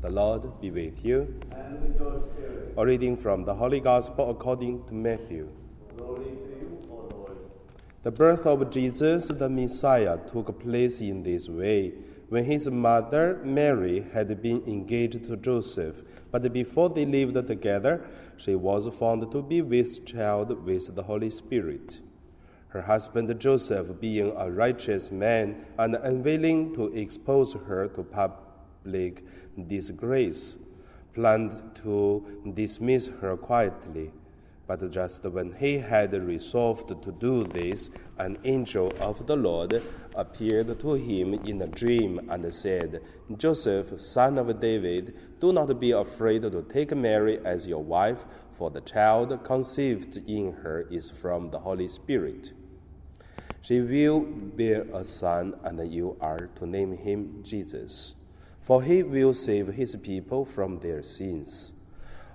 The Lord be with you. and with your spirit. A reading from the Holy Gospel according to Matthew. Glory to you, O Lord. The birth of Jesus, the Messiah, took place in this way. When his mother Mary had been engaged to Joseph, but before they lived together, she was found to be with child with the Holy Spirit. Her husband Joseph, being a righteous man and unwilling to expose her to public disgrace, planned to dismiss her quietly. But just when he had resolved to do this, an angel of the Lord appeared to him in a dream and said, Joseph, son of David, do not be afraid to take Mary as your wife, for the child conceived in her is from the Holy Spirit. She will bear a son, and you are to name him Jesus, for he will save his people from their sins.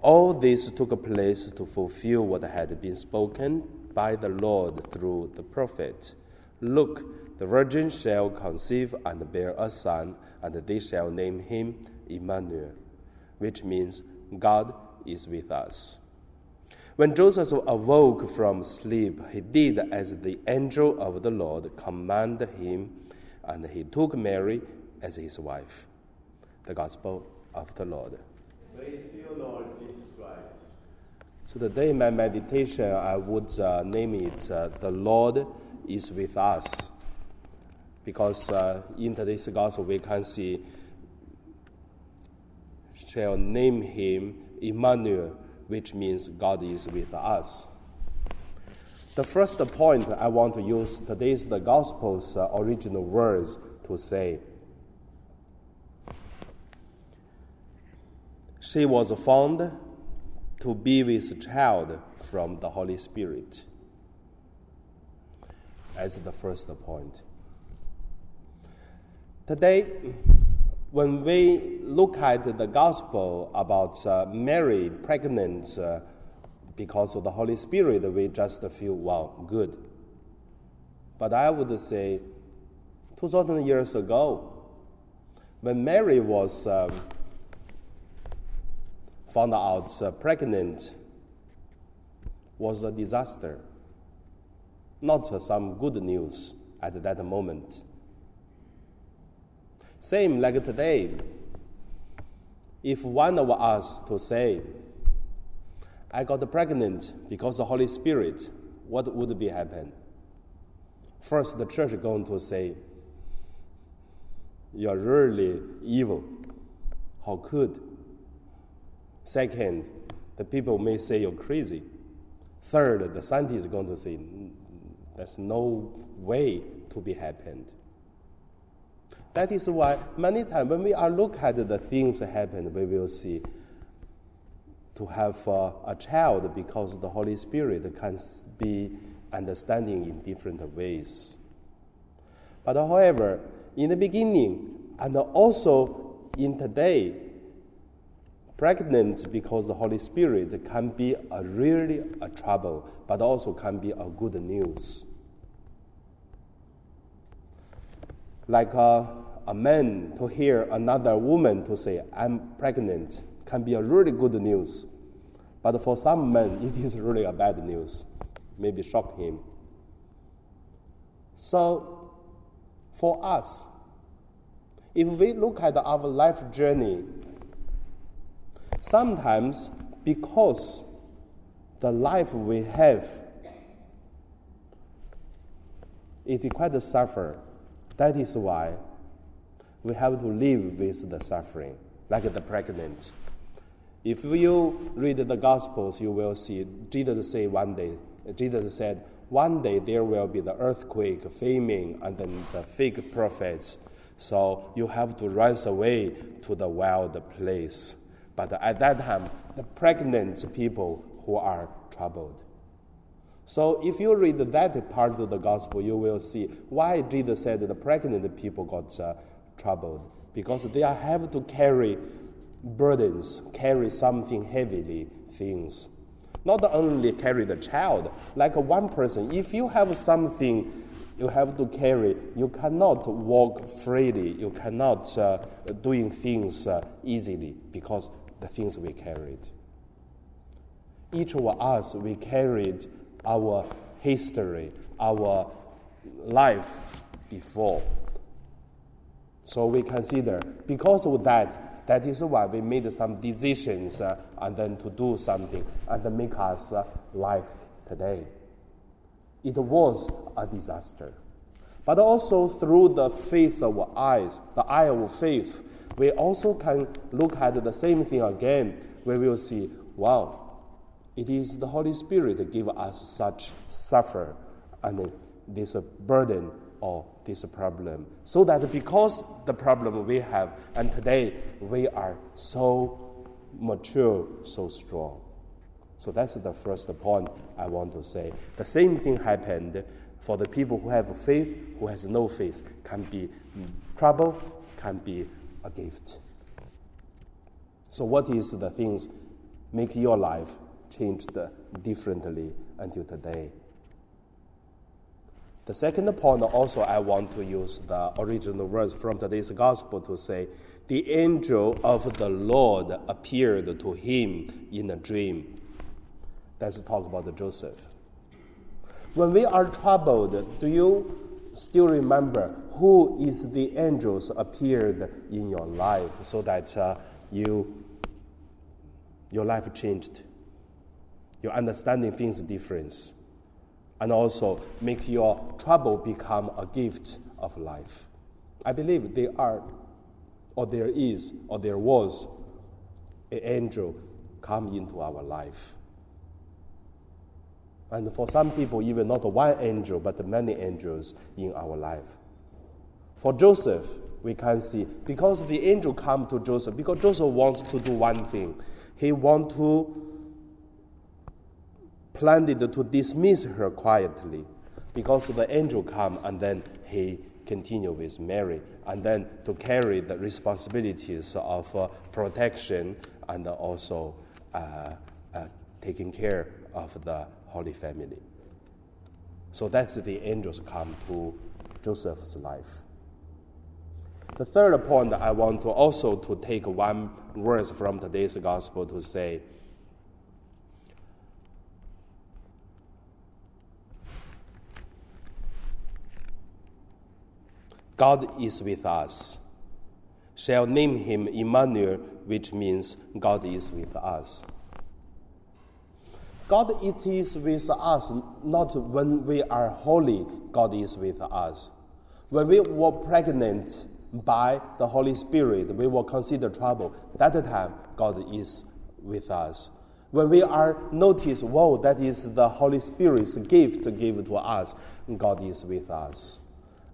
All this took place to fulfill what had been spoken by the Lord through the prophet. Look, the virgin shall conceive and bear a son, and they shall name him Emmanuel, which means God is with us. When Joseph awoke from sleep, he did as the angel of the Lord commanded him, and he took Mary as his wife. The Gospel of the Lord. Praise you, Lord Jesus Christ. So today, in my meditation, I would uh, name it uh, "The Lord is with us," because uh, in today's gospel we can see shall name him Emmanuel, which means God is with us. The first point I want to use today's the gospel's uh, original words to say. She was found to be with child from the Holy Spirit. As the first point. Today, when we look at the gospel about uh, Mary pregnant uh, because of the Holy Spirit, we just feel, wow, good. But I would say, 2,000 years ago, when Mary was um, found out uh, pregnant was a disaster, not uh, some good news at that moment. Same like today. If one of us to say, I got pregnant because the Holy Spirit, what would be happen? First, the church going to say, you're really evil. How could? Second, the people may say you're crazy. Third, the scientists are going to say there's no way to be happened. That is why many times when we are look at the things happen, we will see to have uh, a child because the Holy Spirit can be understanding in different ways. But however, in the beginning and also in today, pregnant because the Holy Spirit can be a really a trouble, but also can be a good news. Like a, a man to hear another woman to say, I'm pregnant, can be a really good news. But for some men, it is really a bad news. Maybe shock him. So, for us, if we look at our life journey, sometimes because the life we have it quite a suffer that is why we have to live with the suffering like the pregnant. If you read the gospels you will see jesus say one day jesus said one day there will be the earthquake famine and then the fake prophets. So you have to run away to the wild place but at that time, the pregnant people who are troubled. So if you read that part of the gospel, you will see why Jesus said the pregnant people got uh, troubled. Because they have to carry burdens, carry something heavily, things. Not only carry the child, like one person, if you have something You have to carry. You cannot walk freely. You cannot uh, doing things uh, easily because the things we carried. Each of us, we carried our history, our life before. So we consider because of that, that is why we made some decisions uh, and then to do something and make us uh, life today. It was a disaster. But also through the faith of our eyes, the eye of faith, we also can look at the same thing again. We will see, wow, it is the Holy Spirit that give us such suffer and this burden or this problem. So that because the problem we have, and today we are so mature, so strong. So that's the first point I want to say. The same thing happened for the people who have faith, who has no faith, can be trouble, can be a gift. So what is the things make your life changed differently until today? The second point also I want to use the original verse from today's gospel to say, the angel of the Lord appeared to him in a dream. Let's talk about Joseph. When we are troubled, do you still remember who is the angels appeared in your life so that uh, you your life changed? Your understanding things different and also make your trouble become a gift of life. I believe there are, or there is, or there was an angel come into our life. And for some people, even not one angel, but many angels in our life. For Joseph, we can see because the angel come to Joseph because Joseph wants to do one thing. He want to planned to dismiss her quietly because the angel come and then he continue with Mary and then to carry the responsibilities of uh, protection and also uh, uh, taking care of the Holy Family. So that's the angels come to Joseph's life. The third point I want to also to take one verse from today's gospel to say God is with us. Shall name him Emmanuel, which means God is with us. God it is with us, not when we are holy, God is with us. When we were pregnant by the Holy Spirit, we will consider trouble. That time, God is with us. When we are notice, whoa, that is the Holy Spirit's gift given to us, God is with us.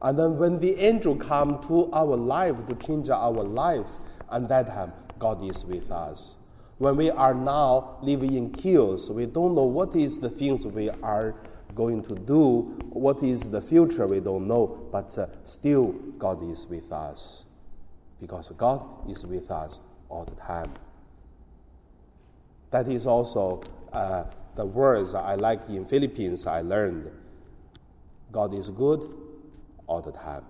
And then when the angel come to our life to change our life, and that time God is with us. When we are now living in chaos, we don't know what is the things we are going to do, what is the future, we don't know, but uh, still God is with us. Because God is with us all the time. That is also uh, the words I like in Philippines I learned. God is good, all the time.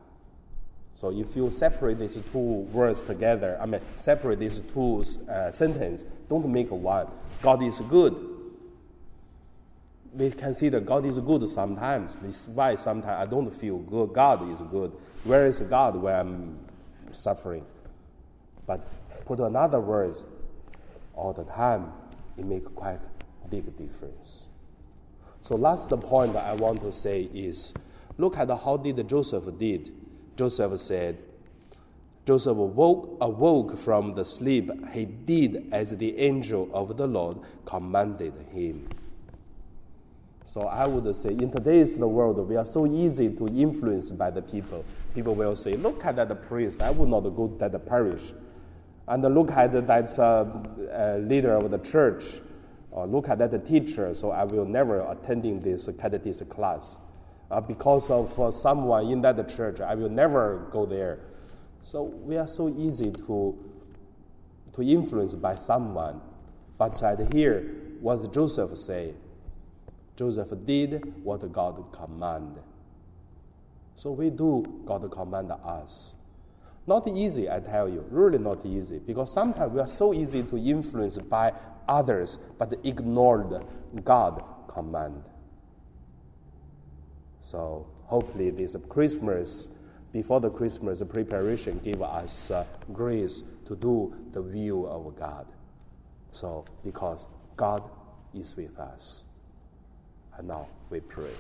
So if you separate these two words together, I mean, separate these two uh, sentences, don't make one. God is good. We consider God is good sometimes. This why sometimes I don't feel good. God is good. Where is God when I'm suffering? But put another words all the time, it make quite big difference. So last point I want to say is Look at how did Joseph did. Joseph said, Joseph awoke, awoke from the sleep. He did as the angel of the Lord commanded him. So I would say, in today's world, we are so easy to influence by the people. People will say, look at that priest. I will not go to that parish. And look at that uh, uh, leader of the church. Or look at that teacher. So I will never attending this catechism class uh, because of uh, someone in that church. I will never go there. So we are so easy to, to influence by someone. But at here, what Joseph say? Joseph did what God commanded. So we do God command us. Not easy, I tell you, really not easy, because sometimes we are so easy to influence by others, but ignore the God command. So hopefully this Christmas, before the Christmas preparation, give us uh, grace to do the will of God. So because God is with us. And now we pray.